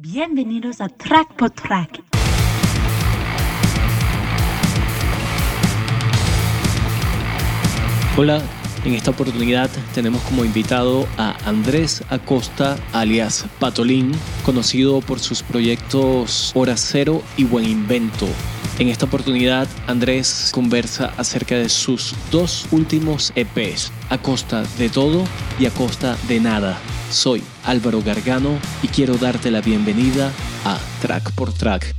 Bienvenidos a Track por Track. Hola, en esta oportunidad tenemos como invitado a Andrés Acosta, alias Patolín, conocido por sus proyectos Hora Cero y Buen Invento. En esta oportunidad, Andrés conversa acerca de sus dos últimos EPs, A Costa de Todo y A Costa de Nada. Soy Álvaro Gargano y quiero darte la bienvenida a Track por Track.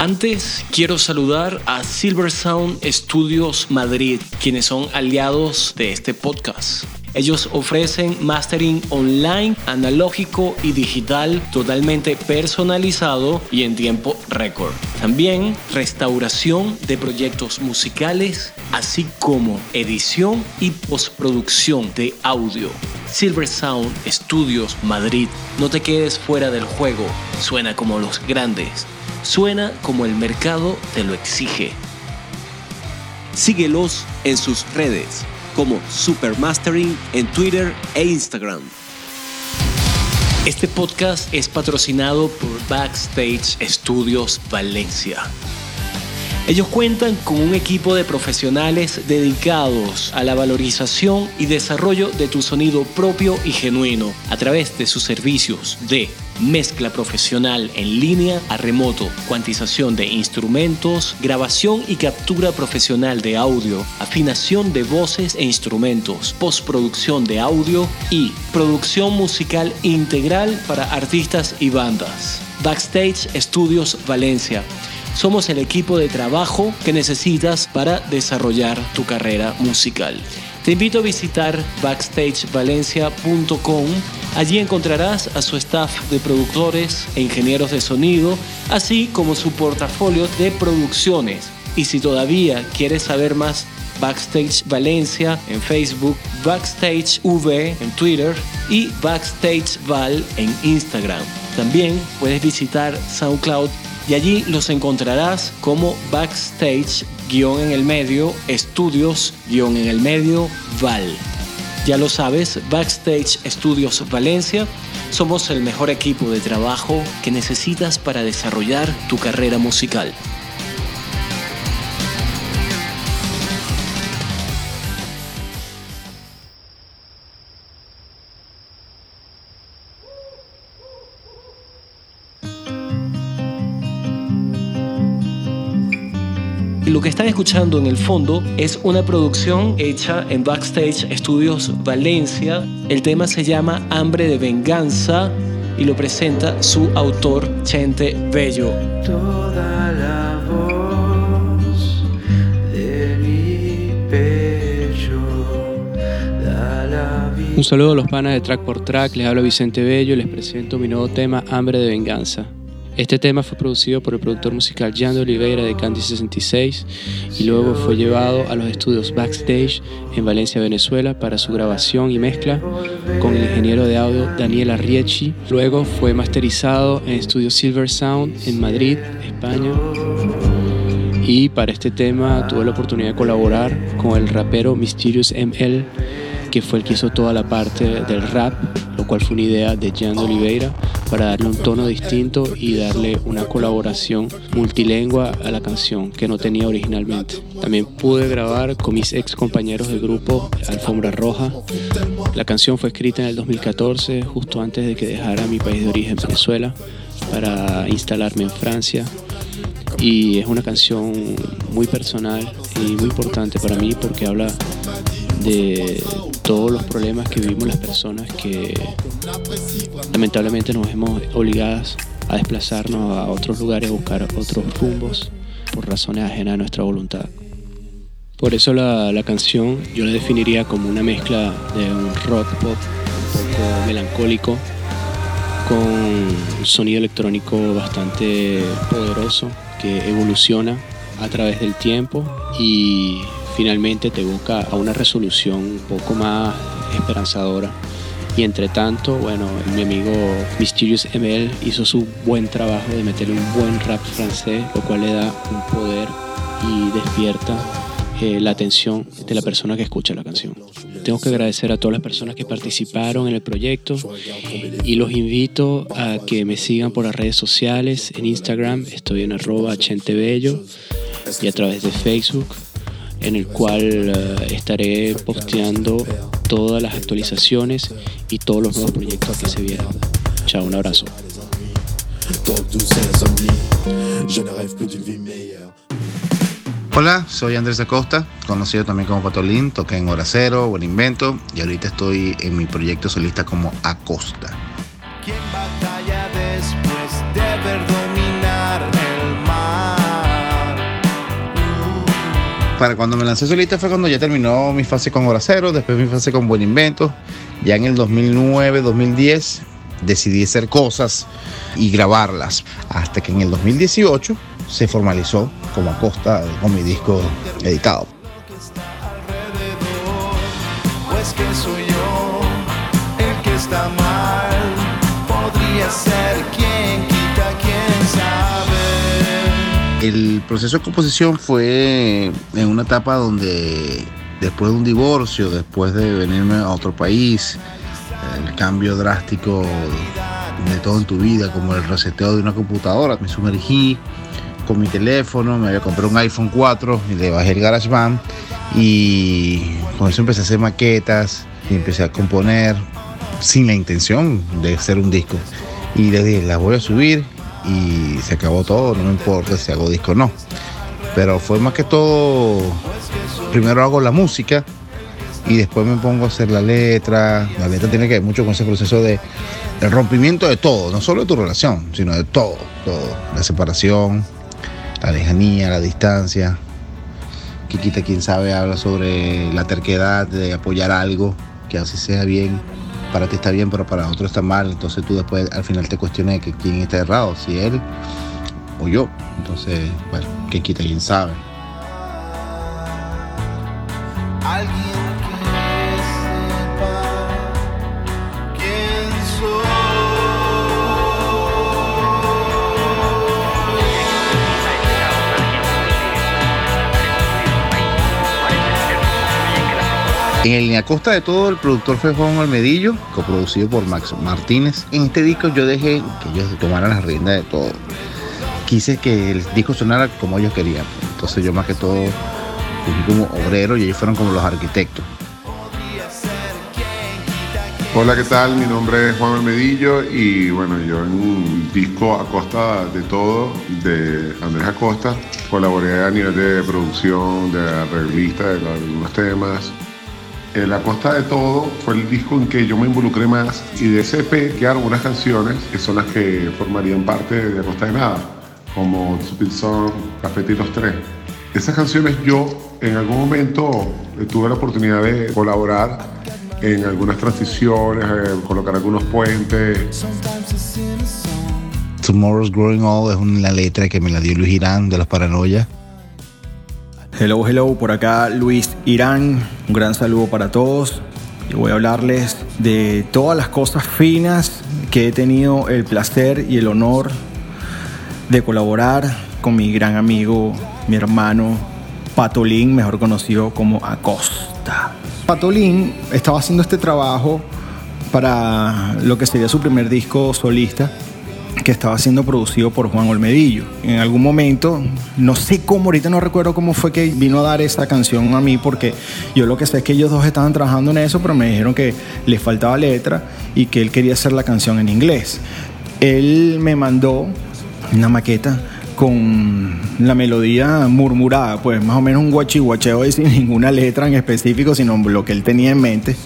Antes quiero saludar a Silver Sound Studios Madrid, quienes son aliados de este podcast. Ellos ofrecen mastering online, analógico y digital totalmente personalizado y en tiempo récord. También restauración de proyectos musicales, así como edición y postproducción de audio. Silver Sound Studios Madrid. No te quedes fuera del juego. Suena como los grandes. Suena como el mercado te lo exige. Síguelos en sus redes como Supermastering en Twitter e Instagram. Este podcast es patrocinado por Backstage Studios Valencia. Ellos cuentan con un equipo de profesionales dedicados a la valorización y desarrollo de tu sonido propio y genuino a través de sus servicios de mezcla profesional en línea a remoto, cuantización de instrumentos, grabación y captura profesional de audio, afinación de voces e instrumentos, postproducción de audio y producción musical integral para artistas y bandas. Backstage Studios Valencia somos el equipo de trabajo que necesitas para desarrollar tu carrera musical. Te invito a visitar backstagevalencia.com. Allí encontrarás a su staff de productores e ingenieros de sonido, así como su portafolio de producciones. Y si todavía quieres saber más, Backstage Valencia en Facebook, Backstage V en Twitter y Backstage Val en Instagram. También puedes visitar SoundCloud y allí los encontrarás como backstage guion en el medio, estudios guion en el medio, Val. Ya lo sabes, Backstage Estudios Valencia, somos el mejor equipo de trabajo que necesitas para desarrollar tu carrera musical. Lo que están escuchando en el fondo es una producción hecha en Backstage Studios Valencia. El tema se llama Hambre de Venganza y lo presenta su autor Chente Bello. Toda la voz de mi pecho da la vida. Un saludo a los panas de Track por Track, les habla Vicente Bello y les presento mi nuevo tema Hambre de Venganza. Este tema fue producido por el productor musical Jan de Oliveira de Candy 66 y luego fue llevado a los estudios Backstage en Valencia, Venezuela para su grabación y mezcla con el ingeniero de audio Daniel Arriechi. Luego fue masterizado en estudio Silver Sound en Madrid, España. Y para este tema tuve la oportunidad de colaborar con el rapero Mysterious ML, que fue el que hizo toda la parte del rap, lo cual fue una idea de Jan de Oliveira para darle un tono distinto y darle una colaboración multilingüe a la canción que no tenía originalmente. También pude grabar con mis ex compañeros del grupo Alfombra Roja. La canción fue escrita en el 2014, justo antes de que dejara mi país de origen, Venezuela, para instalarme en Francia y es una canción muy personal y muy importante para mí porque habla de todos los problemas que vivimos las personas que lamentablemente nos hemos obligadas a desplazarnos a otros lugares, a buscar otros rumbos por razones ajenas a nuestra voluntad. Por eso la, la canción yo la definiría como una mezcla de un rock pop un poco melancólico con un sonido electrónico bastante poderoso que evoluciona a través del tiempo y finalmente te busca a una resolución un poco más esperanzadora. Y entre tanto, bueno, mi amigo Mysterious ML hizo su buen trabajo de meterle un buen rap francés, lo cual le da un poder y despierta eh, la atención de la persona que escucha la canción. Tengo que agradecer a todas las personas que participaron en el proyecto y los invito a que me sigan por las redes sociales. En Instagram estoy en arroba chentebello y a través de Facebook en el cual eh, estaré posteando todas las actualizaciones y todos los nuevos proyectos que se vienen. Chao, un abrazo. Hola, soy Andrés Acosta, conocido también como Patolín, toqué en Hora Cero, Buen Invento y ahorita estoy en mi proyecto solista como Acosta. Para cuando me lancé solista fue cuando ya terminó mi fase con Hora Cero, después mi fase con Buen Invento. Ya en el 2009, 2010 decidí hacer cosas y grabarlas hasta que en el 2018 se formalizó como Acosta con mi disco editado. Pues El proceso de composición fue en una etapa donde después de un divorcio, después de venirme a otro país, el cambio drástico de todo en tu vida, como el reseteo de una computadora, me sumergí con mi teléfono, me había comprado un iPhone 4 y le bajé el GarageBand y con eso empecé a hacer maquetas y empecé a componer sin la intención de hacer un disco. Y le dije, las voy a subir y se acabó todo, no me importa si hago disco o no. Pero fue más que todo, primero hago la música y después me pongo a hacer la letra. La letra tiene que ver mucho con ese proceso de, del rompimiento de todo, no solo de tu relación, sino de todo, todo. La separación, la lejanía, la distancia. Kikita, quien sabe, habla sobre la terquedad de apoyar algo, que así sea bien. Para ti está bien, pero para otro está mal. Entonces tú después al final te cuestionas que quién está errado, si él o yo. Entonces, bueno, Kikita, quien sabe. En el Línea Costa de todo, el productor fue Juan Almedillo, coproducido por Max Martínez. En este disco yo dejé que ellos tomaran las riendas de todo. Quise que el disco sonara como ellos querían. Entonces yo más que todo fui como obrero y ellos fueron como los arquitectos. Hola, ¿qué tal? Mi nombre es Juan Almedillo y bueno, yo en un disco a costa de todo de Andrés Acosta colaboré a nivel de producción, de arreglista de algunos temas. El A Costa de Todo fue el disco en que yo me involucré más y de ese EP quedaron unas canciones que son las que formarían parte de A Costa de Nada, como Stupid Song, Café y los Tres. Esas canciones yo en algún momento eh, tuve la oportunidad de colaborar en algunas transiciones, eh, colocar algunos puentes. Tomorrow's Growing Old es una letra que me la dio Luis Irán de los Paranoia. Hello, hello, por acá Luis Irán. Un gran saludo para todos. Yo voy a hablarles de todas las cosas finas que he tenido el placer y el honor de colaborar con mi gran amigo, mi hermano Patolín, mejor conocido como Acosta. Patolín estaba haciendo este trabajo para lo que sería su primer disco solista que estaba siendo producido por Juan Olmedillo. En algún momento, no sé cómo, ahorita no recuerdo cómo fue que vino a dar esta canción a mí, porque yo lo que sé es que ellos dos estaban trabajando en eso, pero me dijeron que les faltaba letra y que él quería hacer la canción en inglés. Él me mandó una maqueta con la melodía murmurada, pues más o menos un guachihuacheo y sin ninguna letra en específico, sino lo que él tenía en mente.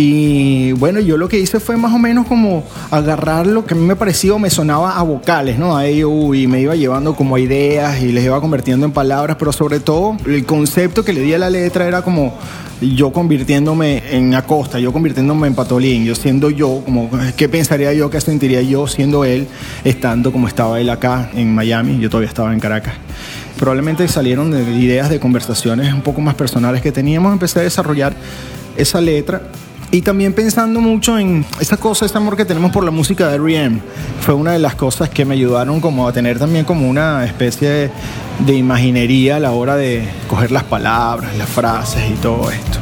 Y bueno, yo lo que hice fue más o menos como agarrar lo que a mí me pareció, me sonaba a vocales, ¿no? A ello y me iba llevando como ideas y les iba convirtiendo en palabras, pero sobre todo el concepto que le di a la letra era como yo convirtiéndome en Acosta, yo convirtiéndome en Patolín, yo siendo yo, como qué pensaría yo, qué sentiría yo siendo él, estando como estaba él acá en Miami, yo todavía estaba en Caracas. Probablemente salieron de ideas de conversaciones un poco más personales que teníamos, empecé a desarrollar esa letra Y también pensando mucho en esa cosa, ese amor que tenemos por la música de R.E.M. Fue una de las cosas que me ayudaron como a tener también como una especie de, imaginería a la hora de coger las palabras, las frases y todo esto.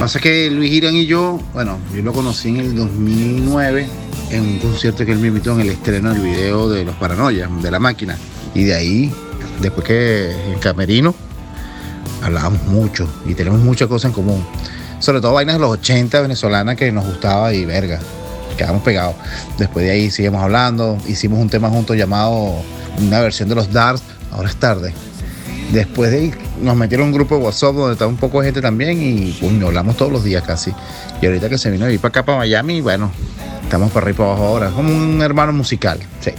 Pasa que Luis Girán y yo, bueno, yo lo conocí en el 2009 en un concierto que él me invitó en el estreno del video de Los Paranoias, de la máquina. Y de ahí, después que en Camerino, hablábamos mucho y tenemos muchas cosas en común. Sobre todo vainas de los 80 venezolanas que nos gustaba y verga, quedamos pegados. Después de ahí seguimos hablando, hicimos un tema juntos llamado una versión de los Darts, ahora es tarde. Después de ahí nos metieron un grupo de WhatsApp donde estaba un poco de gente también y coño, hablamos todos los días casi. Y ahorita que se vino a ir para acá, para Miami, bueno, estamos para arriba y para abajo ahora. Como un hermano musical, sí.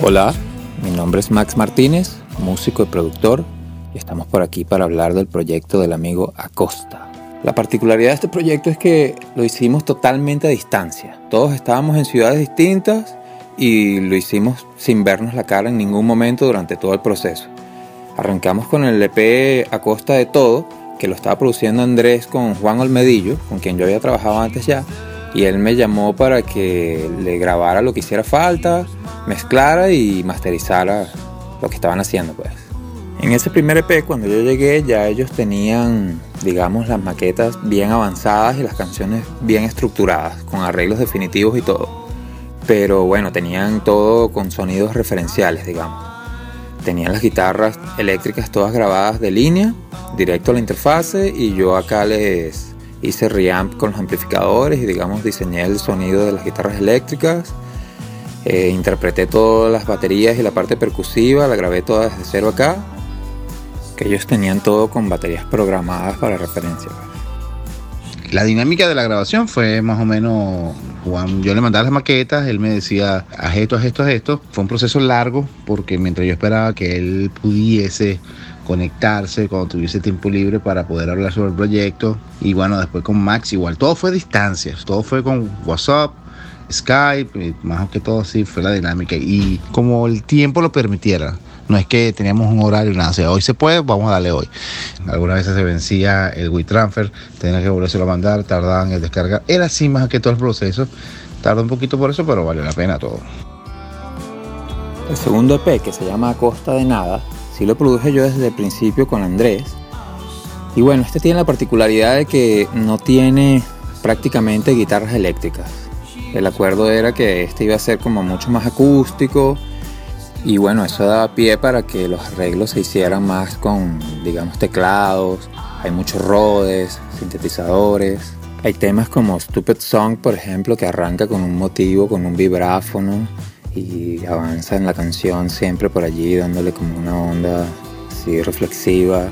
Hola, mi nombre es Max Martínez, músico y productor, y estamos por aquí para hablar del proyecto del amigo Acosta. La particularidad de este proyecto es que lo hicimos totalmente a distancia. Todos estábamos en ciudades distintas y lo hicimos sin vernos la cara en ningún momento durante todo el proceso. Arrancamos con el EP A Costa de Todo, que lo estaba produciendo Andrés con Juan Olmedillo, con quien yo había trabajado antes ya, y él me llamó para que le grabara lo que hiciera falta, mezclara y masterizara lo que estaban haciendo pues. En ese primer EP cuando yo llegué ya ellos tenían digamos las maquetas bien avanzadas y las canciones bien estructuradas, con arreglos definitivos y todo. Pero bueno, tenían todo con sonidos referenciales, digamos. Tenían las guitarras eléctricas todas grabadas de línea, directo a la interfase y yo acá les hice reamp con los amplificadores y digamos diseñé el sonido de las guitarras eléctricas. Eh, interpreté todas las baterías y la parte percusiva, la grabé toda desde cero acá. Que ellos tenían todo con baterías programadas para referencia. La dinámica de la grabación fue más o menos, Juan, yo le mandaba las maquetas, él me decía, haz esto, haz esto, haz esto. Fue un proceso largo porque mientras yo esperaba que él pudiese conectarse cuando tuviese tiempo libre para poder hablar sobre el proyecto. Y bueno, después con Max igual, todo fue a distancias, todo fue con WhatsApp, Skype, y más que todo así fue la dinámica. Y como el tiempo lo permitiera, no es que teníamos un horario, nada, sea, hoy se puede, vamos a darle hoy. Algunas veces se vencía el WeTransfer, tenía que volverse a mandar, tardaban en descargar. Era así más que todo el proceso. Tardó un poquito por eso, pero valió la pena todo. El segundo EP, que se llama Costa de Nada, sí lo produje yo desde el principio con Andrés. Y bueno, este tiene la particularidad de que no tiene prácticamente guitarras eléctricas. El acuerdo era que este iba a ser como mucho más acústico y bueno, eso daba pie para que los arreglos se hicieran más con, digamos, teclados. Hay muchos rodes, sintetizadores. Hay temas como Stupid Song, por ejemplo, que arranca con un motivo, con un vibráfono y avanza en la canción siempre por allí, dándole como una onda así reflexiva,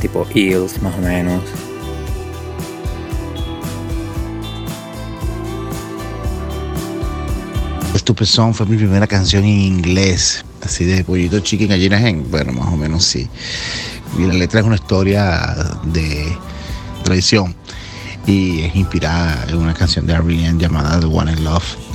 tipo Eels más o menos. Stupid fue mi primera canción en inglés, así de pollito chicken gallinas en, bueno, más o menos sí. Y la letra es una historia de tradición y es inspirada en una canción de R.E.M. llamada The One in Love.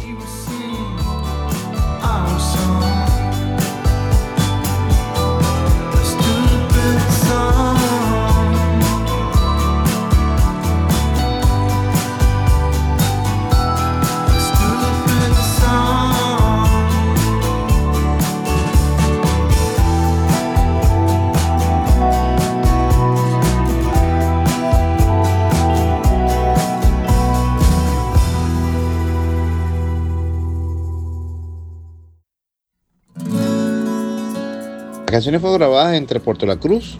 Canciones fueron grabadas entre Puerto La Cruz,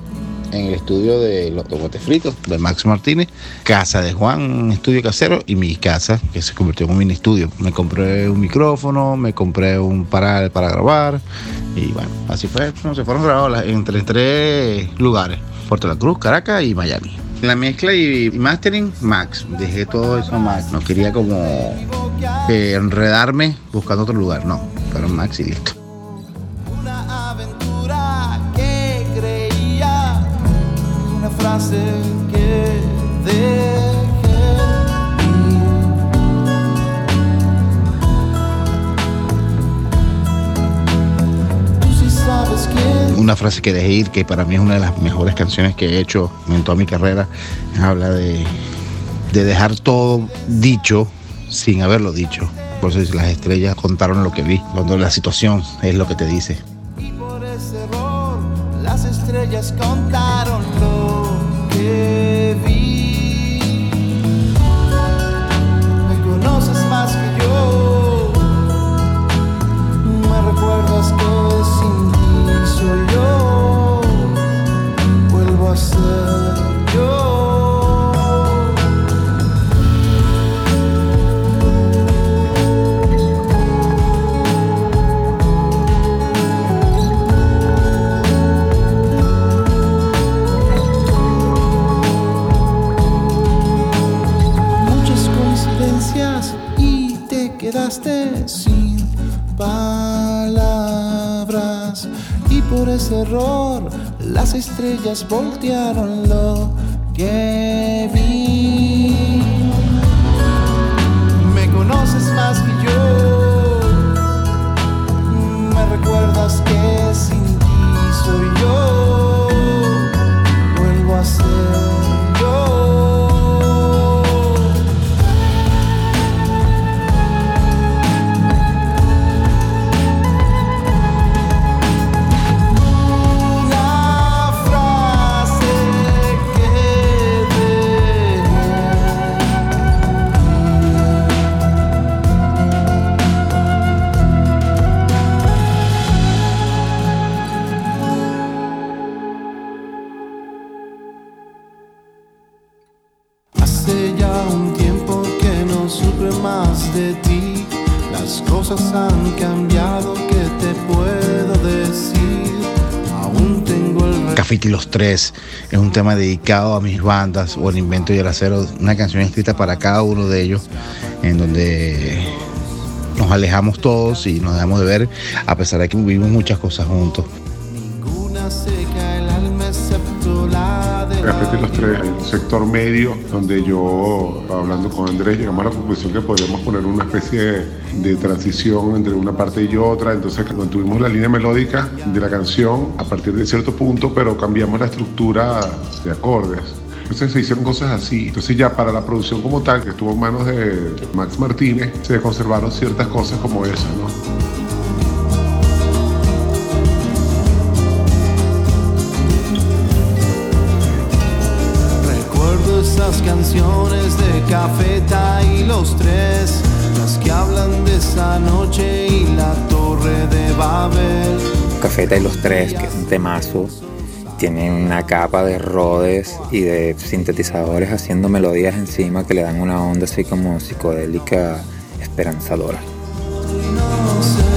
en el estudio de Los Tomates Fritos, de Max Martínez, casa de Juan, estudio casero, y mi casa, que se convirtió en un mini estudio. Me compré un micrófono, me compré un paral para grabar, y bueno, así fue. Se fueron grabados las- entre tres lugares, Puerto La Cruz, Caracas y Miami. La mezcla y, mastering, Max. Dejé todo eso Max. No quería como eh, enredarme buscando otro lugar, no. Pero Max y listo. Una frase que dejé ir. que para mí es una de las mejores canciones que he hecho en toda mi carrera. Habla de, de dejar todo dicho sin haberlo dicho. Por eso las estrellas contaron lo que vi, cuando la situación es lo que te dice. Y por ese error las estrellas contaron estrellas voltearon lo que Cafiti los Tres es un tema dedicado a mis bandas o el invento y el acero, una canción escrita para cada uno de ellos, en donde nos alejamos todos y nos dejamos de ver, a pesar de que vivimos muchas cosas juntos. El sector medio, donde yo, hablando con Andrés, llegamos a la conclusión que podríamos poner una especie de, de transición entre una parte y otra. Entonces, mantuvimos la línea melódica de la canción a partir de cierto punto, pero cambiamos la estructura de acordes. Entonces se hicieron cosas así. Entonces ya para la producción como tal, que estuvo en manos de Max Martínez, se conservaron ciertas cosas como esa, ¿no? Esas canciones de Cafeta y los tres, las que hablan de esa noche y la torre de Babel. Cafeta y los tres, que es un temazo, tiene una capa de rodes y de sintetizadores haciendo melodías encima que le dan una onda así como psicodélica esperanzadora. No sé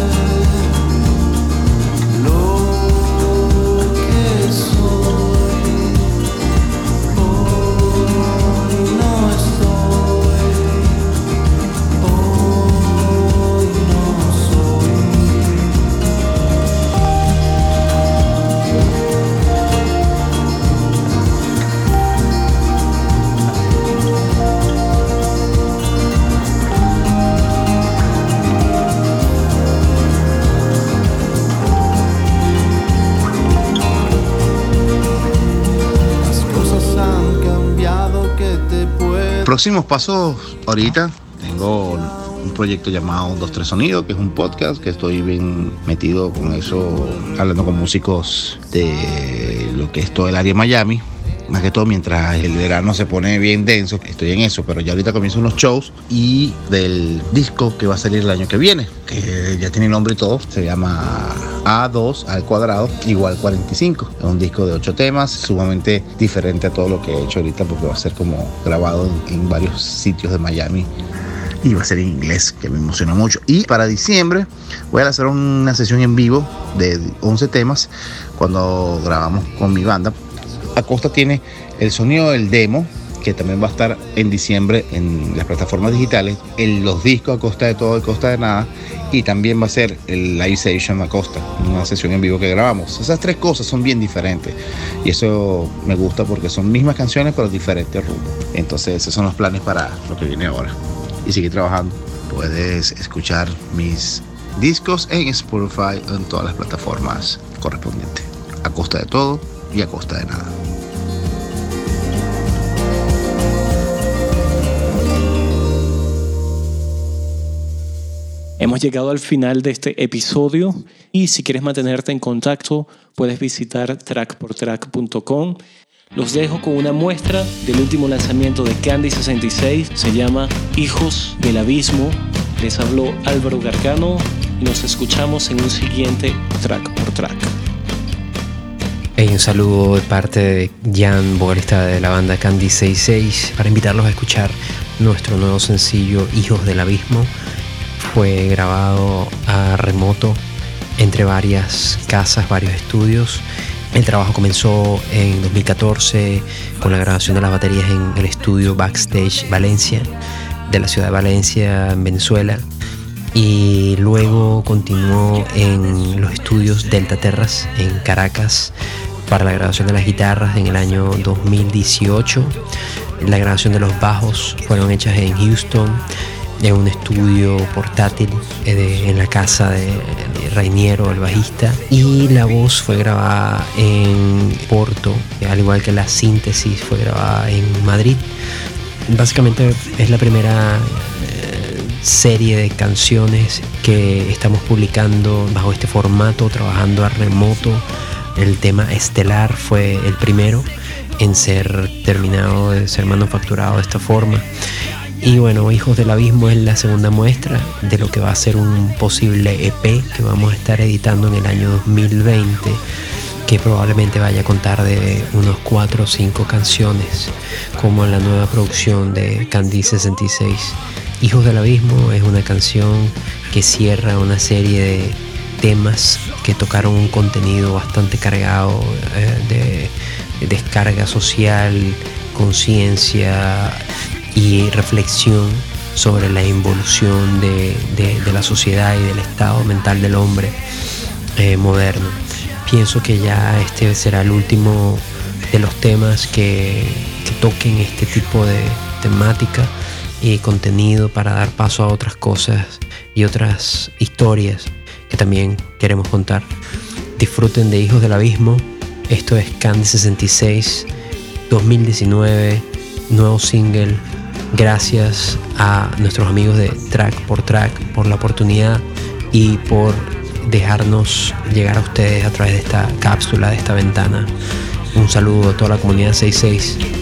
Próximos pasos ahorita, tengo un proyecto llamado 23 Sonidos, que es un podcast que estoy bien metido con eso, hablando con músicos de lo que es todo el área de Miami. Más que todo mientras el verano se pone bien denso, estoy en eso, pero ya ahorita comienzan unos shows y del disco que va a salir el año que viene, que ya tiene nombre y todo, se llama A2 al cuadrado igual 45. Es un disco de ocho temas, sumamente diferente a todo lo que he hecho ahorita porque va a ser como grabado en, en varios sitios de Miami y va a ser en inglés, que me emociona mucho. Y para diciembre voy a hacer una sesión en vivo de 11 temas cuando grabamos con mi banda. Acosta tiene el sonido del demo, que también va a estar en diciembre en las plataformas digitales, en los discos a costa de todo, a costa de nada, y también va a ser el Live Session a costa, una sesión en vivo que grabamos. Esas tres cosas son bien diferentes y eso me gusta porque son mismas canciones pero diferentes rumbos. Entonces esos son los planes para lo que viene ahora. Y seguir trabajando. Puedes escuchar mis discos en Spotify en todas las plataformas correspondientes. a costa de todo y a costa de nada. Hemos llegado al final de este episodio y si quieres mantenerte en contacto puedes visitar trackportrack.com. Los dejo con una muestra del último lanzamiento de Candy 66, se llama Hijos del Abismo. Les habló Álvaro Gargano y nos escuchamos en un siguiente Track por Track. Un saludo de parte de Jan, vocalista de la banda Candy 66, para invitarlos a escuchar nuestro nuevo sencillo Hijos del Abismo fue grabado a remoto entre varias casas, varios estudios. El trabajo comenzó en 2014 con la grabación de las baterías en el estudio Backstage Valencia, de la ciudad de Valencia, en Venezuela. Y luego continuó en los estudios Delta Terras, en Caracas, para la grabación de las guitarras en el año 2018. La grabación de los bajos fueron hechas en Houston en un estudio portátil eh, en la casa de, de Rainiero, el bajista, y la voz fue grabada en Porto, al igual que la síntesis fue grabada en Madrid. Básicamente es la primera serie de canciones que estamos publicando bajo este formato, trabajando a remoto. El tema estelar fue el primero en ser terminado, de ser manufacturado de esta forma. Y bueno, Hijos del Abismo es la segunda muestra de lo que va a ser un posible EP que vamos a estar editando en el año 2020, que probablemente vaya a contar de unos 4 o 5 canciones, como en la nueva producción de Candy 66. Hijos del Abismo es una canción que cierra una serie de temas que tocaron un contenido bastante cargado eh, de descarga social, conciencia y reflexión sobre la involución de, la sociedad y del estado mental del hombre eh, moderno. Pienso que ya este será el último de los temas que, que toquen este tipo de temática y contenido para dar paso a otras cosas y otras historias que también queremos contar. Disfruten de Hijos del Abismo. Esto es Candy 66 2019, nuevo single Gracias a nuestros amigos de Track por Track por la oportunidad y por dejarnos llegar a ustedes a través de esta cápsula, de esta ventana. Un saludo a toda la comunidad 66.